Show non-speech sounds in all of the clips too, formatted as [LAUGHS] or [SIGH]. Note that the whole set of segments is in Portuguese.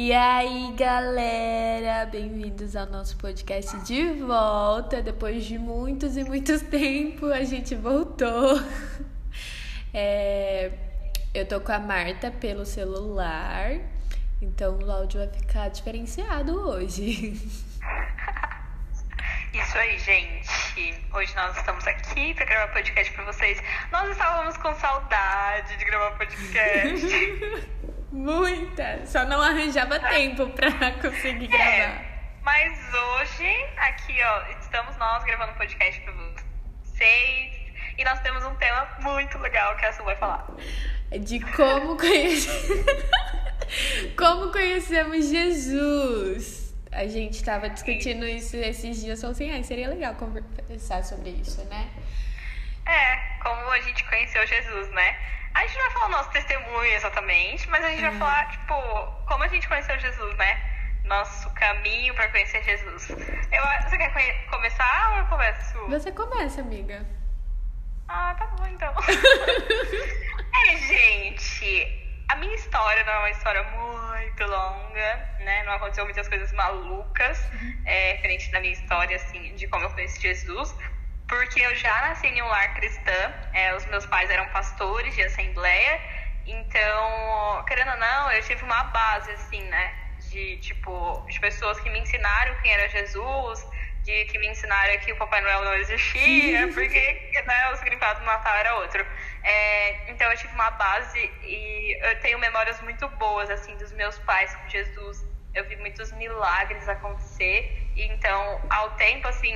E aí, galera, bem-vindos ao nosso podcast de volta. Depois de muitos e muitos [LAUGHS] tempos, a gente voltou. É, eu tô com a Marta pelo celular, então o áudio vai ficar diferenciado hoje. [LAUGHS] Isso aí, gente. Hoje nós estamos aqui para gravar podcast para vocês. Nós estávamos com saudade de gravar podcast. [LAUGHS] Muita! Só não arranjava tempo pra conseguir é, gravar. Mas hoje, aqui, ó, estamos nós gravando podcast pra vocês. E nós temos um tema muito legal que a Su vai falar. De como conhecer. [LAUGHS] como conhecemos Jesus. A gente estava discutindo isso esses dias, falou assim, ah, seria legal conversar sobre isso, né? É, como a gente conheceu Jesus, né? A gente não vai falar o nosso testemunho exatamente, mas a gente vai uhum. falar, tipo, como a gente conheceu Jesus, né? Nosso caminho para conhecer Jesus. Eu, você quer começar ou eu começo? Você começa, amiga. Ah, tá bom então. [LAUGHS] é, gente, a minha história não é uma história muito longa, né? Não aconteceu muitas coisas malucas, uhum. é, diferente da minha história, assim, de como eu conheci Jesus porque eu já nasci em um lar cristã, é, os meus pais eram pastores de assembleia, então, querendo ou não, eu tive uma base, assim, né, de, tipo, de pessoas que me ensinaram quem era Jesus, de que me ensinaram que o Papai Noel não existia, [LAUGHS] porque né, o significado do Natal era outro. É, então, eu tive uma base e eu tenho memórias muito boas, assim, dos meus pais com Jesus. Eu vi muitos milagres acontecer, e então, ao tempo, assim,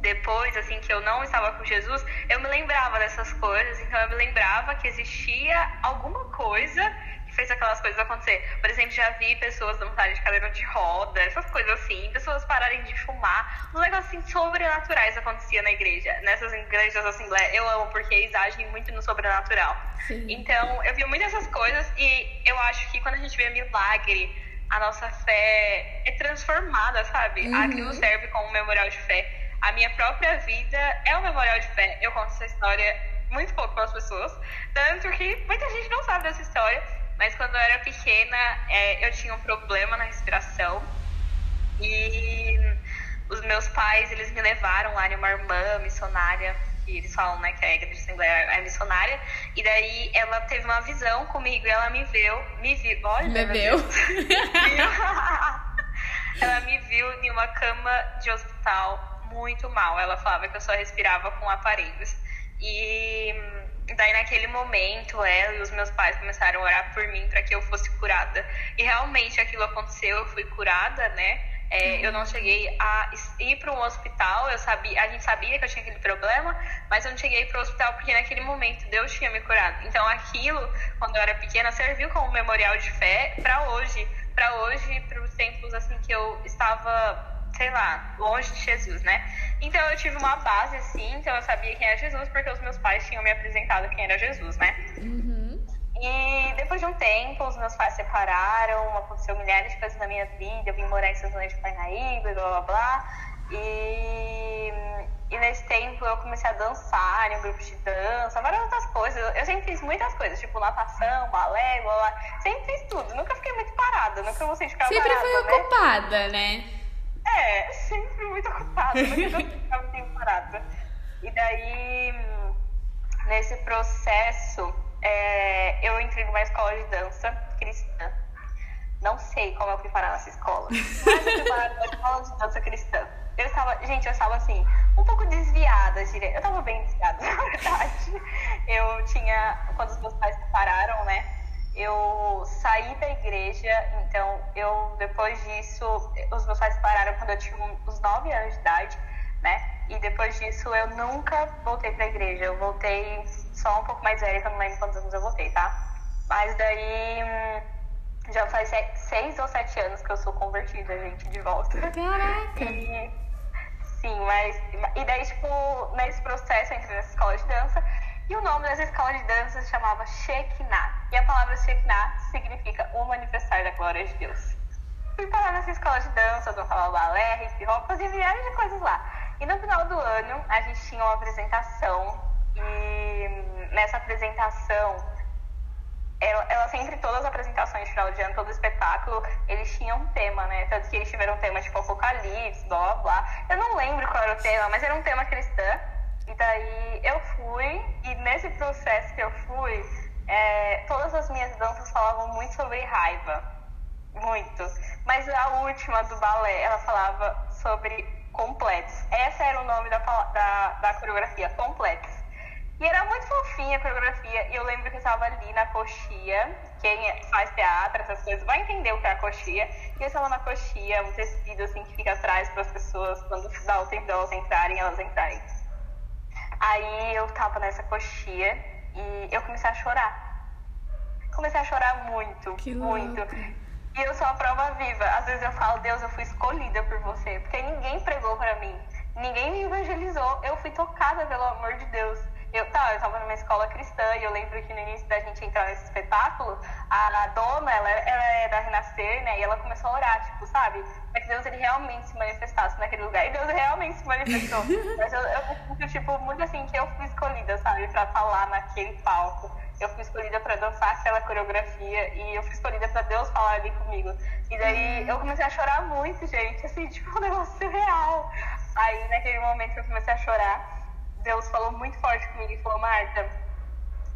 depois, assim, que eu não estava com Jesus, eu me lembrava dessas coisas, então eu me lembrava que existia alguma coisa que fez aquelas coisas acontecer. Por exemplo, já vi pessoas dançarem de cadeira de roda, essas coisas assim, pessoas pararem de fumar, uns negócios assim sobrenaturais acontecia na igreja. Nessas igrejas assembleia, eu amo porque eles agem muito no sobrenatural. Sim. Então, eu vi muitas dessas coisas e eu acho que quando a gente vê milagre, a nossa fé é transformada, sabe? Uhum. Aquilo serve como um memorial de fé a minha própria vida é um memorial de fé. Eu conto essa história muito pouco para as pessoas, tanto que muita gente não sabe dessa história, mas quando eu era pequena, é, eu tinha um problema na respiração e os meus pais, eles me levaram lá em uma irmã missionária, que eles falam, né, que a igreja de Assembleia é missionária, e daí ela teve uma visão comigo e ela me viu, me viu, olha, me viu. [LAUGHS] ela me viu em uma cama de hospital muito mal. Ela falava que eu só respirava com aparelhos. E daí naquele momento ela e os meus pais começaram a orar por mim para que eu fosse curada. E realmente aquilo aconteceu, eu fui curada, né? É, eu não cheguei a ir para um hospital, eu sabia, a gente sabia que eu tinha aquele problema, mas eu não cheguei para o hospital porque naquele momento Deus tinha me curado. Então aquilo, quando eu era pequena, serviu como memorial de fé para hoje, para hoje, para os tempos assim que eu estava sei lá, longe de Jesus, né? Então eu tive uma base assim, então eu sabia quem era Jesus, porque os meus pais tinham me apresentado quem era Jesus, né? Uhum. E depois de um tempo, os meus pais separaram, aconteceu milhares de coisas na minha vida, eu vim morar em João de Parnaíba, blá blá blá. E, e nesse tempo eu comecei a dançar em um grupo de dança, várias outras coisas. Eu sempre fiz muitas coisas, tipo natação, balé, blá blá. Sempre fiz tudo, nunca fiquei muito parada, nunca gostei de ficar sempre parada. Sempre foi ocupada, né? É, sempre muito ocupada, nunca ficava tempo parada. E daí, nesse processo, é, eu entrei numa escola de dança cristã. Não sei como eu fui parar nessa escola, mas eu fui parar numa escola de dança cristã. Eu estava, gente, eu estava assim, um pouco desviada, diria. Eu estava bem desviada, [LAUGHS] na verdade. Eu tinha, quando os meus pais se separaram, né? Eu saí da igreja, então eu depois disso, os meus pais pararam quando eu tinha uns 9 anos de idade, né? E depois disso eu nunca voltei pra igreja. Eu voltei só um pouco mais velha, que eu não lembro quantos anos eu voltei, tá? Mas daí hum, já faz seis ou sete anos que eu sou convertida, gente, de volta. Caraca! E, sim, mas. E daí, tipo, nesse processo, eu entrei nessa escola de dança. E o nome dessa escola de dança se chamava Shekinah. E a palavra Shekinah significa o manifestar da glória de Deus. Fui parar nessa escola de dança, dançava balé, hip hop, fazia milhares de coisas lá. E no final do ano, a gente tinha uma apresentação. E nessa apresentação, ela, ela, sempre, todas as apresentações de final de ano, todo espetáculo, eles tinham um tema, né? Tanto que eles tiveram um tema tipo Apocalipse, blá blá blá. Eu não lembro qual era o tema, mas era um tema cristã. E daí eu fui, e nesse processo que eu fui, é, todas as minhas danças falavam muito sobre raiva. Muito. Mas a última do balé, ela falava sobre completos. Esse era o nome da, da, da coreografia, completos. E era muito fofinha a coreografia. E eu lembro que eu estava ali na coxia. Quem faz teatro, essas coisas, vai entender o que é a coxia. E eu estava na coxia, um tecido assim que fica atrás para as pessoas, quando dá o tempo delas entrarem, elas entrarem. Aí eu tava nessa coxia e eu comecei a chorar. Comecei a chorar muito, que muito. Louco. E eu sou a prova viva. Às vezes eu falo, Deus, eu fui escolhida por você. Porque ninguém pregou para mim. Ninguém me evangelizou. Eu fui tocada pelo amor de Deus. Eu, tá, eu tava numa escola cristã e eu lembro que no início da gente entrar nesse espetáculo, a, a dona, ela, ela é da Renascer, né? E ela começou a orar, tipo, sabe? Para que Deus ele realmente se manifestasse naquele lugar. E Deus realmente se manifestou. [LAUGHS] Mas eu, eu sinto, tipo, muito assim, que eu fui escolhida, sabe? Pra falar naquele palco. Eu fui escolhida para dançar aquela coreografia e eu fui escolhida para Deus falar ali comigo. E daí eu comecei a chorar muito, gente, assim, [LAUGHS] tipo, um negócio surreal. Aí, naquele momento eu comecei a chorar, Deus falou muito forte comigo e falou, Marta,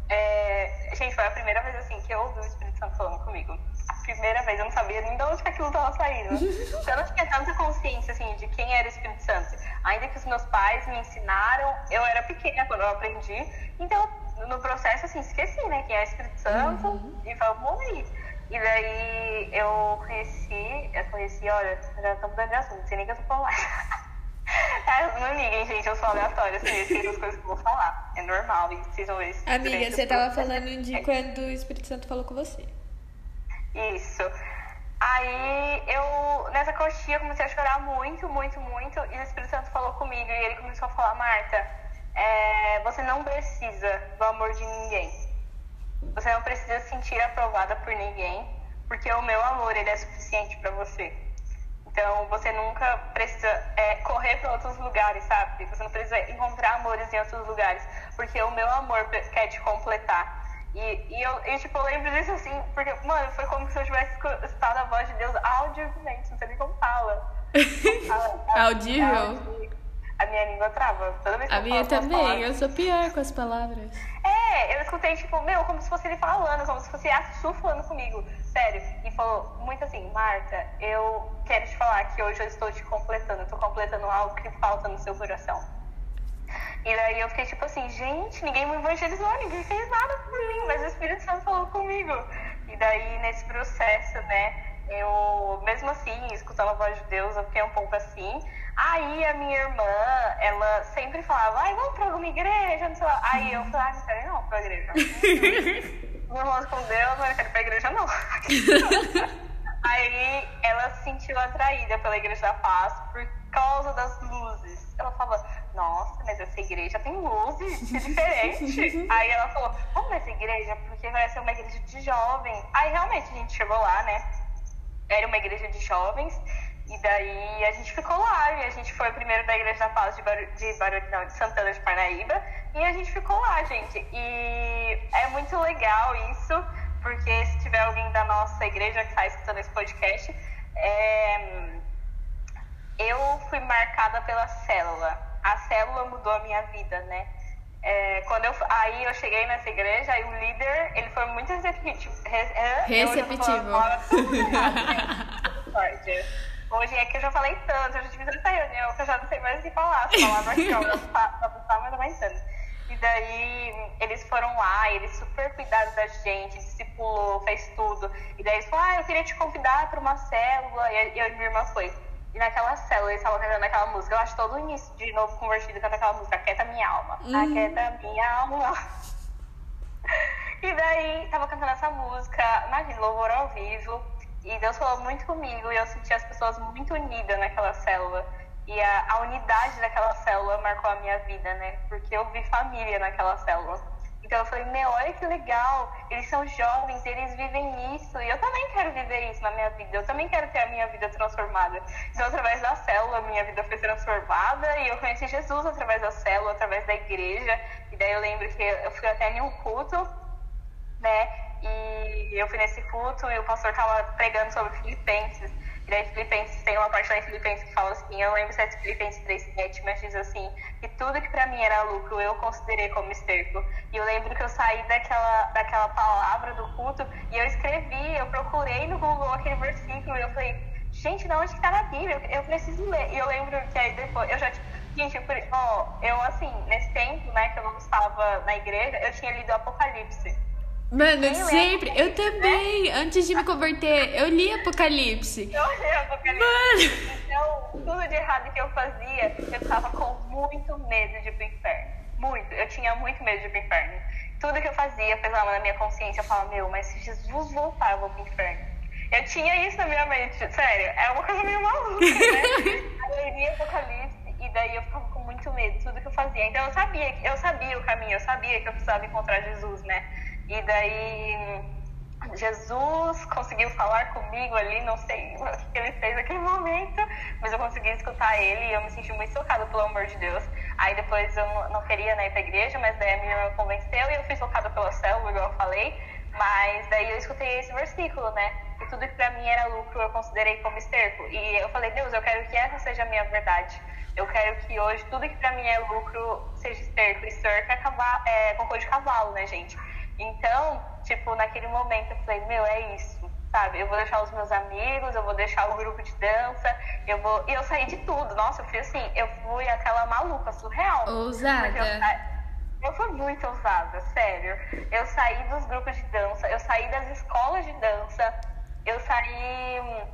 é... gente, foi a primeira vez assim que eu ouvi o Espírito Santo falando comigo. A primeira vez, eu não sabia nem de onde que aquilo estava saindo. [LAUGHS] Eu não tinha tanta consciência, assim, de quem era o Espírito Santo. Ainda que os meus pais me ensinaram, eu era pequena quando eu aprendi, então no processo, assim, esqueci, né, quem é o Espírito Santo, uhum. e vamos aí. E daí eu conheci, eu conheci, olha, já estamos dando de assunto, não sei nem que eu tô falando mais. [LAUGHS] É, não liguem, gente, eu sou aleatória, assim, as coisas que eu vou falar. É normal, e vocês vão ver Amiga, você tava falando de quando o Espírito Santo falou com você. Isso. Aí eu, nessa coxinha, comecei a chorar muito, muito, muito, e o Espírito Santo falou comigo, e ele começou a falar, Marta, é, você não precisa do amor de ninguém. Você não precisa se sentir aprovada por ninguém, porque o meu amor ele é suficiente para você. Então você nunca precisa é, correr para outros lugares, sabe? Você não precisa encontrar amores em outros lugares, porque o meu amor quer te completar. E, e eu, e, tipo, eu lembro disso assim, porque, mano, foi como se eu tivesse escutado a voz de Deus audivelmente, não sei nem como fala. [LAUGHS] Audível? A minha língua trava. Toda vez que a eu minha também, eu sou pior com as palavras. É, eu escutei, tipo, meu, como se fosse ele falando, como se fosse a Su falando comigo. Sério. E falou muito assim, Marta, eu quero te falar que hoje eu estou te completando, eu tô completando algo que falta no seu coração. E daí eu fiquei tipo assim, gente, ninguém me evangelizou, ninguém fez nada por mim, mas o Espírito Santo falou comigo. E daí nesse processo, né, eu, mesmo assim, escutando a voz de Deus, eu fiquei um pouco assim. Aí a minha irmã, ela sempre falava, ai, vamos pra alguma igreja, não sei lá. Aí eu falei, ah, não quero não pra igreja. [LAUGHS] Meu irmão com Deus, não quero ir pra igreja não. [LAUGHS] Aí ela se sentiu atraída pela Igreja da Paz por causa das luzes. Ela falava, nossa, mas essa igreja tem luzes, que diferente. [LAUGHS] Aí ela falou, vamos nessa igreja, porque vai ser uma igreja de jovens. Aí realmente a gente chegou lá, né? Era uma igreja de jovens. E daí a gente ficou lá, e a gente foi primeiro da Igreja da Paz de, Baru, de, Baru, não, de Santana de Parnaíba, e a gente ficou lá, gente. E é muito legal isso, porque se tiver alguém da nossa igreja que está escutando esse podcast, é... eu fui marcada pela célula. A célula mudou a minha vida, né? É, quando eu, aí eu cheguei nessa igreja, aí o líder, ele foi muito receptivo. Receptivo. [LAUGHS] Hoje é que eu já falei tanto, eu já tive tanta reunião que eu já não sei mais o que falar. Mas vai tanto. E daí eles foram lá, eles super cuidaram da gente, discipulou, fez tudo. E daí eles falaram, ah, eu queria te convidar para uma célula. E eu e minha irmã foi. E naquela célula eles estavam cantando aquela música. Eu acho todo o início de novo convertido canta aquela música, Aquieta Minha Alma. Uhum. Aquieta Minha Alma. [LAUGHS] e daí tava cantando essa música, imagina, louvor ao vivo. E Deus falou muito comigo e eu senti as pessoas muito unidas naquela célula. E a, a unidade daquela célula marcou a minha vida, né? Porque eu vi família naquela célula. Então eu falei, meu, olha que legal, eles são jovens, eles vivem isso, e eu também quero viver isso na minha vida, eu também quero ter a minha vida transformada. Então, através da célula, minha vida foi transformada, e eu conheci Jesus através da célula, através da igreja, e daí eu lembro que eu fui até em um culto, né, E eu fui nesse culto e o pastor tava pregando sobre Filipenses. E Filipenses tem uma parte lá em Filipenses que fala assim, eu lembro se é Filipenses 3.7, mas diz assim, que tudo que para mim era lucro eu considerei como esterco. E eu lembro que eu saí daquela, daquela palavra do culto e eu escrevi, eu procurei no Google aquele versículo e eu falei, gente, de onde que tá na Bíblia? Eu, preciso ler. E eu lembro que aí depois, eu já, gente, eu, ó, eu assim, nesse tempo, né, que eu não estava na igreja, eu tinha lido Apocalipse. Mano, eu sempre. Eu também. Antes de me converter, eu li Apocalipse. Eu li Apocalipse. Mano. Então, tudo de errado que eu fazia, eu tava com muito medo de ir pro inferno. Muito. Eu tinha muito medo de ir pro inferno. Tudo que eu fazia pesava na minha consciência. Eu falava, meu, mas se Jesus voltar, eu vou pro inferno. Eu tinha isso na minha mente. Sério, é uma coisa meio maluca, né? [LAUGHS] eu li Apocalipse e daí eu ficava com muito medo, tudo que eu fazia. Então eu sabia, eu sabia o caminho, eu sabia que eu precisava encontrar Jesus, né? E daí Jesus conseguiu falar comigo ali, não sei o que ele fez naquele momento, mas eu consegui escutar ele e eu me senti muito tocada pelo amor de Deus. Aí depois eu não queria né, ir pra igreja, mas daí a minha irmã convenceu e eu fui tocada pela célula, igual eu falei. Mas daí eu escutei esse versículo, né? E tudo que pra mim era lucro eu considerei como esterco. E eu falei, Deus, eu quero que essa seja a minha verdade. Eu quero que hoje tudo que pra mim é lucro seja esterco. Esterco é, cavalo, é cocô de cavalo, né, gente? Então, tipo, naquele momento eu falei, meu, é isso, sabe? Eu vou deixar os meus amigos, eu vou deixar o grupo de dança, eu vou. E eu saí de tudo. Nossa, eu fui assim, eu fui aquela maluca, surreal. Ousada. Eu, eu fui muito ousada, sério. Eu saí dos grupos de dança, eu saí das escolas de dança, eu saí.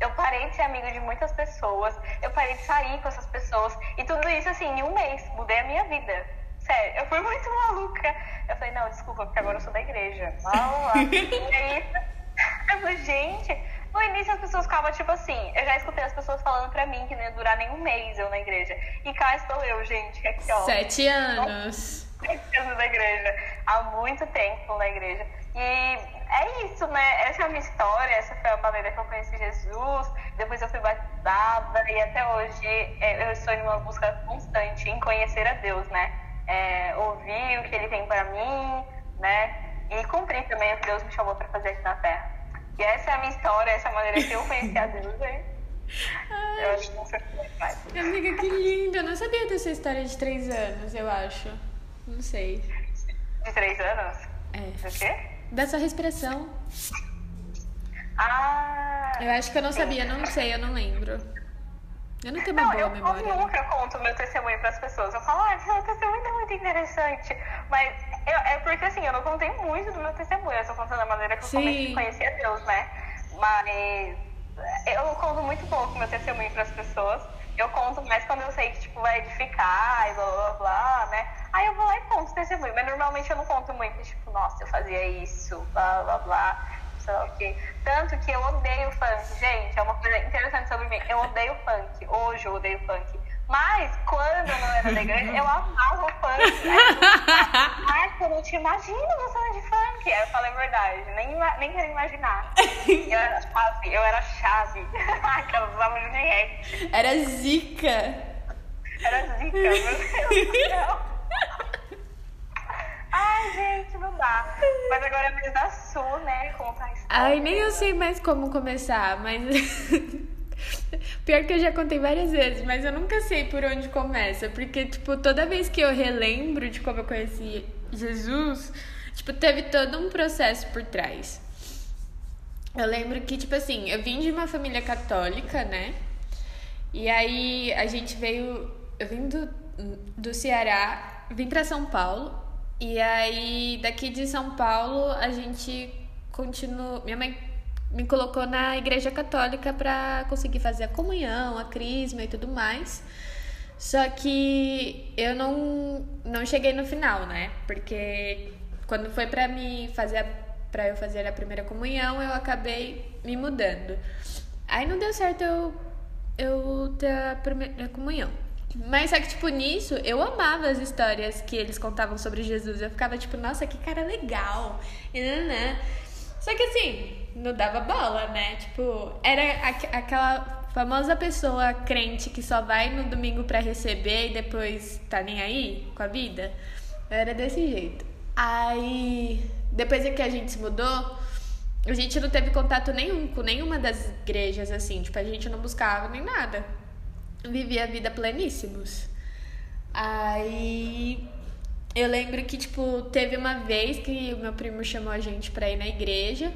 Eu parei de ser amigo de muitas pessoas, eu parei de sair com essas pessoas. E tudo isso, assim, em um mês, mudei a minha vida Sério, eu fui muito maluca. Eu falei, não, desculpa, porque agora eu sou da igreja. [LAUGHS] e aí, eu falei, gente, no início as pessoas ficavam tipo assim, eu já escutei as pessoas falando pra mim que não ia durar nem um mês eu na igreja. E cá estou eu, gente, aqui ó. Sete anos. Sete anos na igreja. Há muito tempo na igreja. E é isso, né? Essa é a minha história, essa foi a maneira que eu conheci Jesus. Depois eu fui batizada e até hoje é, eu estou em uma busca constante em conhecer a Deus, né? É, ouvir o que ele tem para mim, né? E cumprir também o que Deus me chamou para fazer aqui na Terra. E essa é a minha história, essa é a maneira que eu conheci a Deus, hein? Eu acho que não sei mais. Amiga, que linda! Eu não sabia dessa história de três anos, eu acho. Não sei. De três anos? É. Do quê? Dessa respiração. Ah! Eu acho que eu não sabia, não sei, eu não lembro. Eu não tenho uma não, boa eu, memória. Eu nunca conto meu testemunho para as pessoas. Eu falo, ah, seu testemunho é muito interessante. Mas eu, é porque assim, eu não contei muito do meu testemunho. Eu só contando da maneira que eu comecei a conhecer a Deus, né? Mas eu conto muito pouco meu testemunho para as pessoas. Eu conto mais quando eu sei que tipo, vai edificar e blá blá blá, né? Aí eu vou lá e conto o testemunho. Mas normalmente eu não conto muito, tipo, nossa, eu fazia isso, blá blá blá Tanto que eu odeio funk, gente. É uma coisa interessante sobre mim. Eu odeio funk. Hoje eu odeio funk. Mas, quando eu não era igreja, eu amava o funk. Mas eu não te imagino gostando de funk. Aí eu falei a verdade, nem, nem quero imaginar. Eu era chave, eu era chave. [LAUGHS] Aquelas usavam de react. Era zica. Era zica, meu Deus do céu. [LAUGHS] Ai, gente, não dá. Mas agora é a da Su, né? Contar a história. Ai, nem eu sei mais como começar, mas. [LAUGHS] Pior que eu já contei várias vezes, mas eu nunca sei por onde começa. Porque, tipo, toda vez que eu relembro de como eu conheci Jesus, tipo, teve todo um processo por trás. Eu lembro que, tipo assim, eu vim de uma família católica, né? E aí a gente veio. Eu vim do, do Ceará, vim pra São Paulo. E aí, daqui de São Paulo, a gente continua. Minha mãe me colocou na igreja católica para conseguir fazer a comunhão, a crisma e tudo mais. Só que eu não, não cheguei no final, né? Porque quando foi para me fazer para eu fazer a primeira comunhão, eu acabei me mudando. Aí não deu certo eu eu ter a primeira comunhão. Mas só que, tipo, nisso, eu amava as histórias que eles contavam sobre Jesus. Eu ficava, tipo, nossa, que cara legal. E, né? Só que assim, não dava bola, né? Tipo, era aquela famosa pessoa crente que só vai no domingo para receber e depois tá nem aí com a vida. Era desse jeito. Aí, depois que a gente se mudou, a gente não teve contato nenhum com nenhuma das igrejas, assim. Tipo, a gente não buscava nem nada. Vivia a vida pleníssimos. Aí eu lembro que, tipo, teve uma vez que o meu primo chamou a gente pra ir na igreja.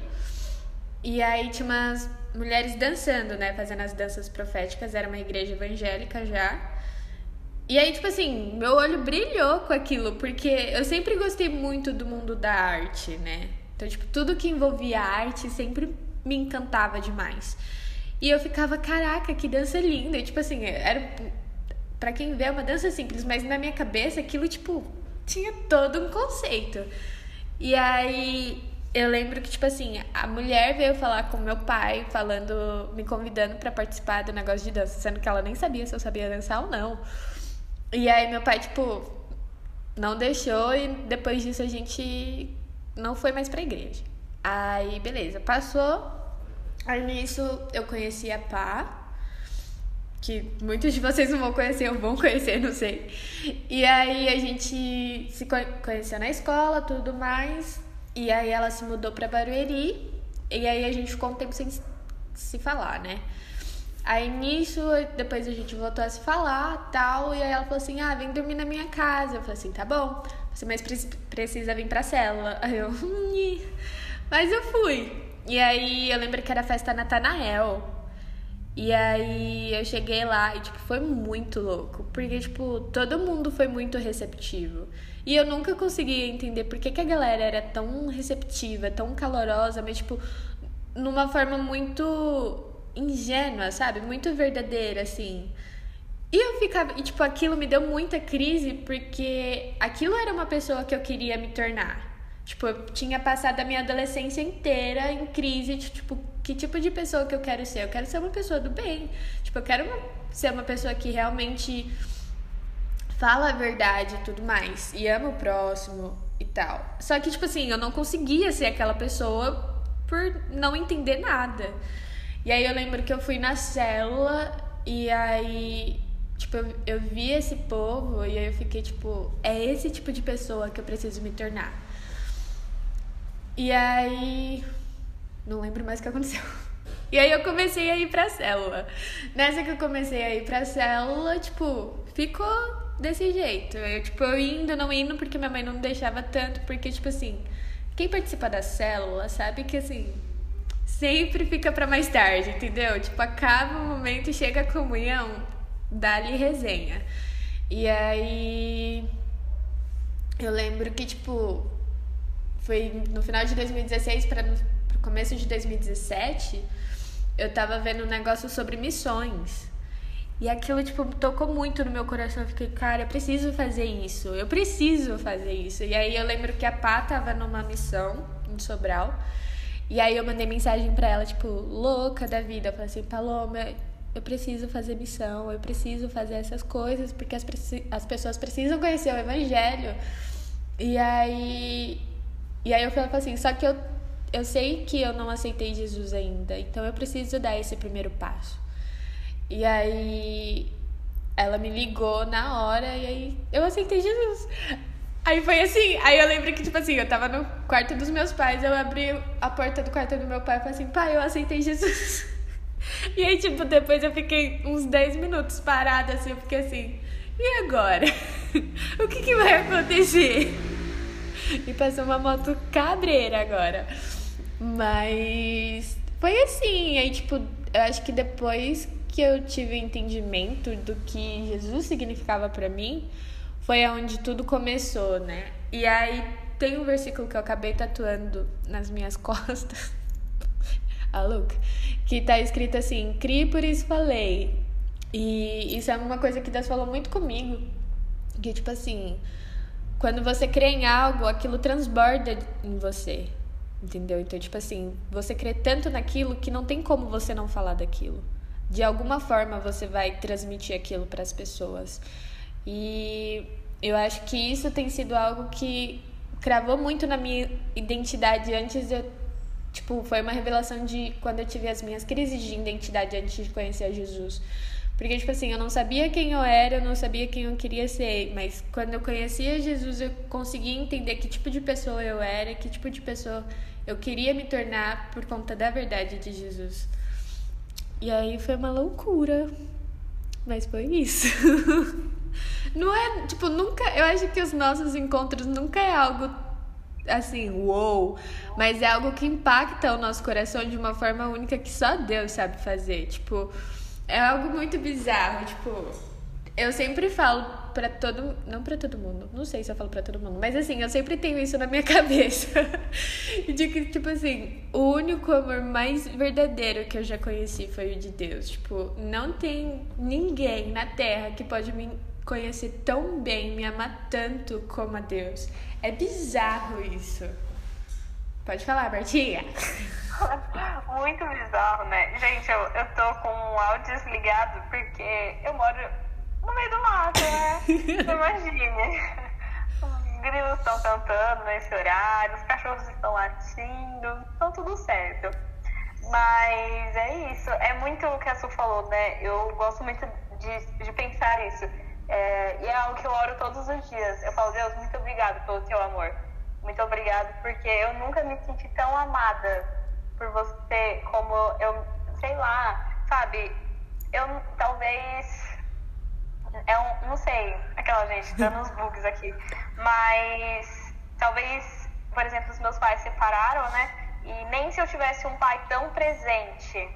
E aí tinha umas mulheres dançando, né? Fazendo as danças proféticas. Era uma igreja evangélica já. E aí, tipo assim, meu olho brilhou com aquilo, porque eu sempre gostei muito do mundo da arte, né? Então, tipo, tudo que envolvia arte sempre me encantava demais. E eu ficava, caraca, que dança linda. E, tipo assim, era. Pra quem vê, é uma dança simples, mas na minha cabeça aquilo, tipo, tinha todo um conceito. E aí eu lembro que, tipo assim, a mulher veio falar com meu pai, falando, me convidando para participar do negócio de dança, sendo que ela nem sabia se eu sabia dançar ou não. E aí meu pai, tipo, não deixou e depois disso a gente não foi mais pra igreja. Aí, beleza, passou. Aí nisso eu conheci a Pá, que muitos de vocês não vão conhecer ou vão conhecer, não sei. E aí a gente se conheceu na escola, tudo mais. E aí ela se mudou pra Barueri. E aí a gente ficou um tempo sem se falar, né? Aí nisso, depois a gente voltou a se falar tal. E aí ela falou assim: ah, vem dormir na minha casa. Eu falei assim: tá bom. Você mas precisa vir pra célula. Aí eu, [LAUGHS] mas eu fui. E aí eu lembro que era festa Natanael. E aí eu cheguei lá e, tipo, foi muito louco. Porque, tipo, todo mundo foi muito receptivo. E eu nunca conseguia entender por que, que a galera era tão receptiva, tão calorosa, mas, tipo, numa forma muito ingênua, sabe? Muito verdadeira, assim. E eu ficava, e tipo, aquilo me deu muita crise porque aquilo era uma pessoa que eu queria me tornar. Tipo, eu tinha passado a minha adolescência inteira em crise, de, tipo, que tipo de pessoa que eu quero ser? Eu quero ser uma pessoa do bem. Tipo, eu quero ser uma pessoa que realmente fala a verdade e tudo mais, e ama o próximo e tal. Só que, tipo assim, eu não conseguia ser aquela pessoa por não entender nada. E aí eu lembro que eu fui na célula e aí, tipo, eu, eu vi esse povo e aí eu fiquei tipo, é esse tipo de pessoa que eu preciso me tornar. E aí, não lembro mais o que aconteceu. [LAUGHS] E aí eu comecei a ir pra célula. Nessa que eu comecei a ir pra célula, tipo, ficou desse jeito. Eu, tipo, eu indo, não indo, porque minha mãe não deixava tanto, porque, tipo assim, quem participa da célula sabe que, assim, sempre fica para mais tarde, entendeu? Tipo, acaba o momento e chega a comunhão, dá-lhe resenha. E aí eu lembro que, tipo, foi no final de 2016 para no começo de 2017, eu tava vendo um negócio sobre missões. E aquilo, tipo, tocou muito no meu coração. Eu fiquei, cara, eu preciso fazer isso. Eu preciso fazer isso. E aí eu lembro que a Pá tava numa missão em Sobral. E aí eu mandei mensagem pra ela, tipo, louca da vida. Eu falei assim, Paloma, eu preciso fazer missão, eu preciso fazer essas coisas, porque as, as pessoas precisam conhecer o evangelho. E aí. E aí eu falei assim, só que eu, eu sei que eu não aceitei Jesus ainda, então eu preciso dar esse primeiro passo. E aí ela me ligou na hora e aí eu aceitei Jesus. Aí foi assim, aí eu lembro que, tipo assim, eu tava no quarto dos meus pais, eu abri a porta do quarto do meu pai e falei assim, pai, eu aceitei Jesus. [LAUGHS] E aí, tipo, depois eu fiquei uns 10 minutos parada, assim, eu fiquei assim, e agora? [LAUGHS] o que, que vai acontecer? E passou uma moto cabreira agora. Mas foi assim, aí, tipo, eu acho que depois que eu tive entendimento do que Jesus significava para mim, foi onde tudo começou, né? E aí tem um versículo que eu acabei tatuando nas minhas [LAUGHS] costas. a Luke, que tá escrito assim: "Crie por isso falei". E isso é uma coisa que Deus falou muito comigo, que tipo assim, quando você crê em algo, aquilo transborda em você. Entendeu? Então, tipo assim, você crê tanto naquilo que não tem como você não falar daquilo. De alguma forma você vai transmitir aquilo para as pessoas. E eu acho que isso tem sido algo que cravou muito na minha identidade antes de eu. Tipo, foi uma revelação de quando eu tive as minhas crises de identidade antes de conhecer Jesus. Porque, tipo assim, eu não sabia quem eu era, eu não sabia quem eu queria ser. Mas quando eu conhecia Jesus, eu conseguia entender que tipo de pessoa eu era, que tipo de pessoa eu queria me tornar por conta da verdade de Jesus. E aí foi uma loucura. Mas foi isso. [LAUGHS] Não é, tipo, nunca. Eu acho que os nossos encontros nunca é algo assim, uou, mas é algo que impacta o nosso coração de uma forma única que só Deus sabe fazer. Tipo, é algo muito bizarro, tipo, eu sempre falo para todo, não para todo mundo, não sei se eu falo para todo mundo, mas assim, eu sempre tenho isso na minha [LAUGHS] cabeça. de que tipo assim, o único amor mais verdadeiro que eu já conheci foi o de Deus. Tipo, não tem ninguém na terra que pode me conhecer tão bem, me amar tanto como a Deus. É bizarro isso. Pode falar, Bertinha. [LAUGHS] Muito bizarro, né? Gente, eu, eu tô com o áudio desligado porque eu moro no meio do mato, né? [LAUGHS] Imagine. Os grilos estão cantando nesse horário, os cachorros estão latindo, então tudo certo. Mas é isso, é muito o que a Su falou, né? Eu gosto muito de, de pensar isso é, e é algo que eu oro todos os dias. Eu falo, Deus, muito obrigado pelo teu amor. Muito obrigado, porque eu nunca me senti tão amada por você como eu, sei lá, sabe? Eu talvez. É um, não sei, aquela gente dando uns bugs aqui. Mas talvez, por exemplo, os meus pais separaram, né? E nem se eu tivesse um pai tão presente,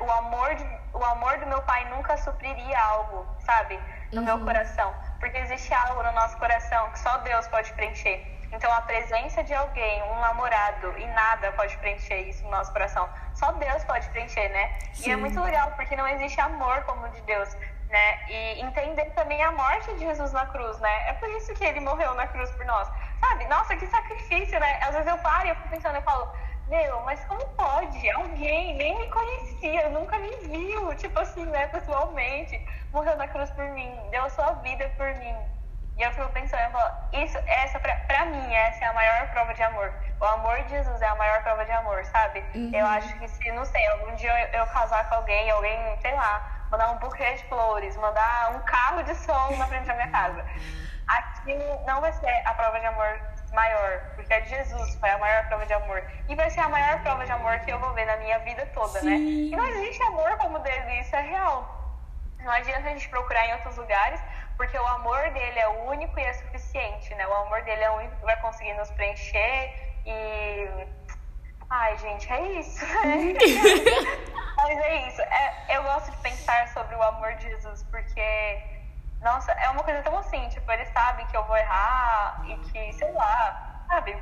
o amor, de, o amor do meu pai nunca supriria algo, sabe? no uhum. meu coração. Porque existe algo no nosso coração que só Deus pode preencher. Então, a presença de alguém, um namorado, e nada pode preencher isso no nosso coração. Só Deus pode preencher, né? Sim. E é muito legal, porque não existe amor como o de Deus, né? E entender também a morte de Jesus na cruz, né? É por isso que ele morreu na cruz por nós. Sabe? Nossa, que sacrifício, né? Às vezes eu paro e eu fico pensando, eu falo, meu, mas como pode? Alguém nem me conhecia, nunca me viu, tipo assim, né, pessoalmente, morreu na cruz por mim, deu a sua vida por mim. E eu fico pensando, eu falo, isso, essa, pra, pra mim, essa é a maior prova de amor. O amor de Jesus é a maior prova de amor, sabe? Uhum. Eu acho que se, não sei, algum dia eu, eu casar com alguém, alguém, sei lá, mandar um buquê de flores, mandar um carro de som na frente da minha casa. Aquilo não vai ser a prova de amor maior, porque a de Jesus foi a maior prova de amor. E vai ser a maior prova de amor que eu vou ver na minha vida toda, né? Sim. né? E não existe amor como dele, isso é real. Não adianta a gente procurar em outros lugares, porque o amor dele é único e é suficiente, né? O amor dele é o único que vai conseguir nos preencher e. Ai, gente, é isso. Né? [LAUGHS] Mas é isso. É, eu gosto de pensar sobre o amor de Jesus, porque nossa, é uma coisa tão assim, tipo, ele sabe que eu vou errar e que, sei lá, sabe?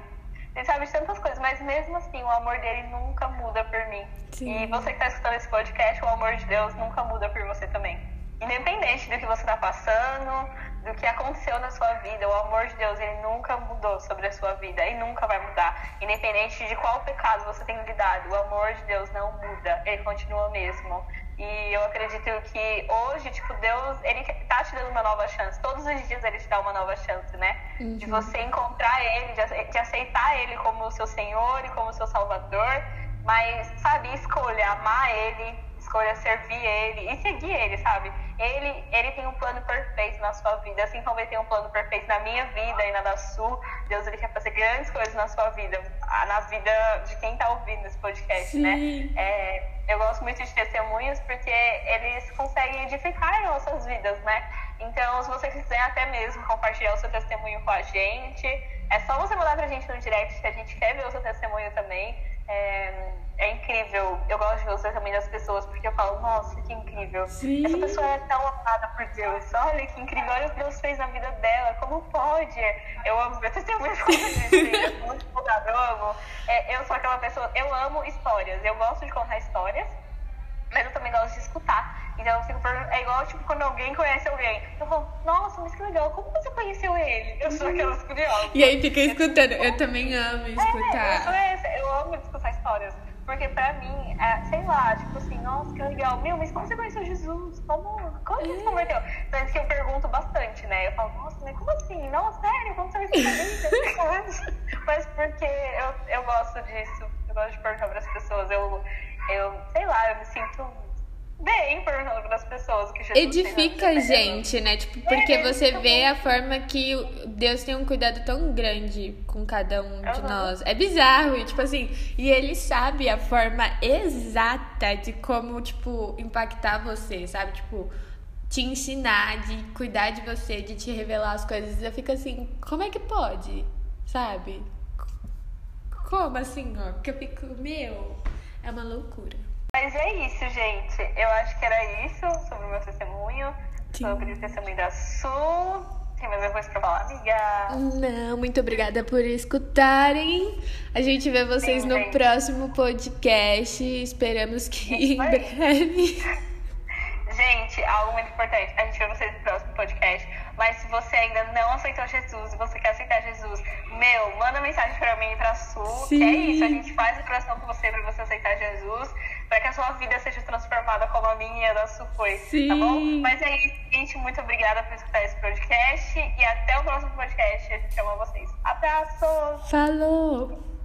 Ele sabe de tantas coisas, mas mesmo assim, o amor dele nunca muda por mim. Sim. E você que tá escutando esse podcast, o amor de Deus nunca muda por você também. Independente do que você tá passando, do que aconteceu na sua vida, o amor de Deus, ele nunca mudou sobre a sua vida e nunca vai mudar. Independente de qual pecado você tem lidado, o amor de Deus não muda, ele continua mesmo. E eu acredito que hoje, tipo, Deus, ele tá te dando uma nova chance. Todos os dias ele te dá uma nova chance, né? Uhum. De você encontrar ele, de aceitar ele como o seu Senhor e como o seu Salvador. Mas, sabe, escolha amar ele, escolha servir ele e seguir ele, sabe? Ele, ele tem um plano perfeito na sua vida, assim como ele tem um plano perfeito na minha vida e na da sua. Deus ele quer fazer grandes coisas na sua vida, na vida de quem tá ouvindo esse podcast, né? Sim. né? É, eu gosto muito de testemunhos porque eles conseguem edificar nossas vidas, né? Então, se você quiser até mesmo compartilhar o seu testemunho com a gente, é só você mandar pra gente no direct que a gente quer ver o seu testemunho também. É, é incrível. Eu gosto de ver o testemunho das pessoas porque eu falo, nossa, que incrível. Sim. Essa pessoa é tão amada por Deus. Olha que incrível. Olha o que Deus fez na vida dela. Como pode? Eu amo ver testemunhos como sou muito empolgada. Eu amo. É, eu sou aquela pessoa. Eu amo histórias. Eu gosto de contar histórias, mas eu também gosto de escutar. Então eu fico É igual, tipo, quando alguém conhece alguém. Eu falo, nossa, mas que legal, como você conheceu ele? Eu sou aquelas curiosas. E aí fica escutando. Eu também amo escutar. É, eu sou essa. Histórias. Porque pra mim, é, sei lá, tipo assim, nossa, que legal. Meu, mas como você conheceu Jesus? Como, como você se converteu? Então, isso que eu pergunto bastante, né? Eu falo, nossa, mas como assim? Não, sério, como você conheceu [LAUGHS] Mas porque eu, eu gosto disso. Eu gosto de perguntar pras pessoas. Eu, eu, sei lá, eu me sinto bem perguntando pras pessoas pessoas que Jesus Edifica a gente, né? Tipo, porque É, você vê bom. a forma que Deus tem um cuidado tão grande com cada um de Aham. nós. É bizarro, e tipo assim, e ele sabe a forma exata de como, tipo, impactar você, sabe? Tipo, te ensinar, de cuidar de você, de te revelar as coisas. Eu fico assim, como é que pode? Sabe? Como assim, ó? Porque eu fico, meu, é uma loucura. Mas é isso, gente. Eu acho que era isso sobre o meu testemunho, Sim. sobre o testemunho da Sul. Tem mais alguma coisa pra falar, amiga? Não, muito obrigada por escutarem. A gente vê vocês Sim, no gente. próximo podcast. Esperamos que em Isso aí. breve. [LAUGHS] Gente, algo muito importante. A gente vê vocês no próximo podcast. Mas se você ainda não aceitou Jesus e você quer aceitar Jesus, meu, manda mensagem pra mim e pra Sul. Sim. Que é isso, a gente faz a oração com você pra você aceitar Jesus. Pra que a sua vida seja transformada como a minha e a da Sul foi. Sim. Tá bom? Mas é isso, gente. Muito obrigada por escutar esse podcast. E até o próximo podcast. A gente ama vocês. Abraços! Falou!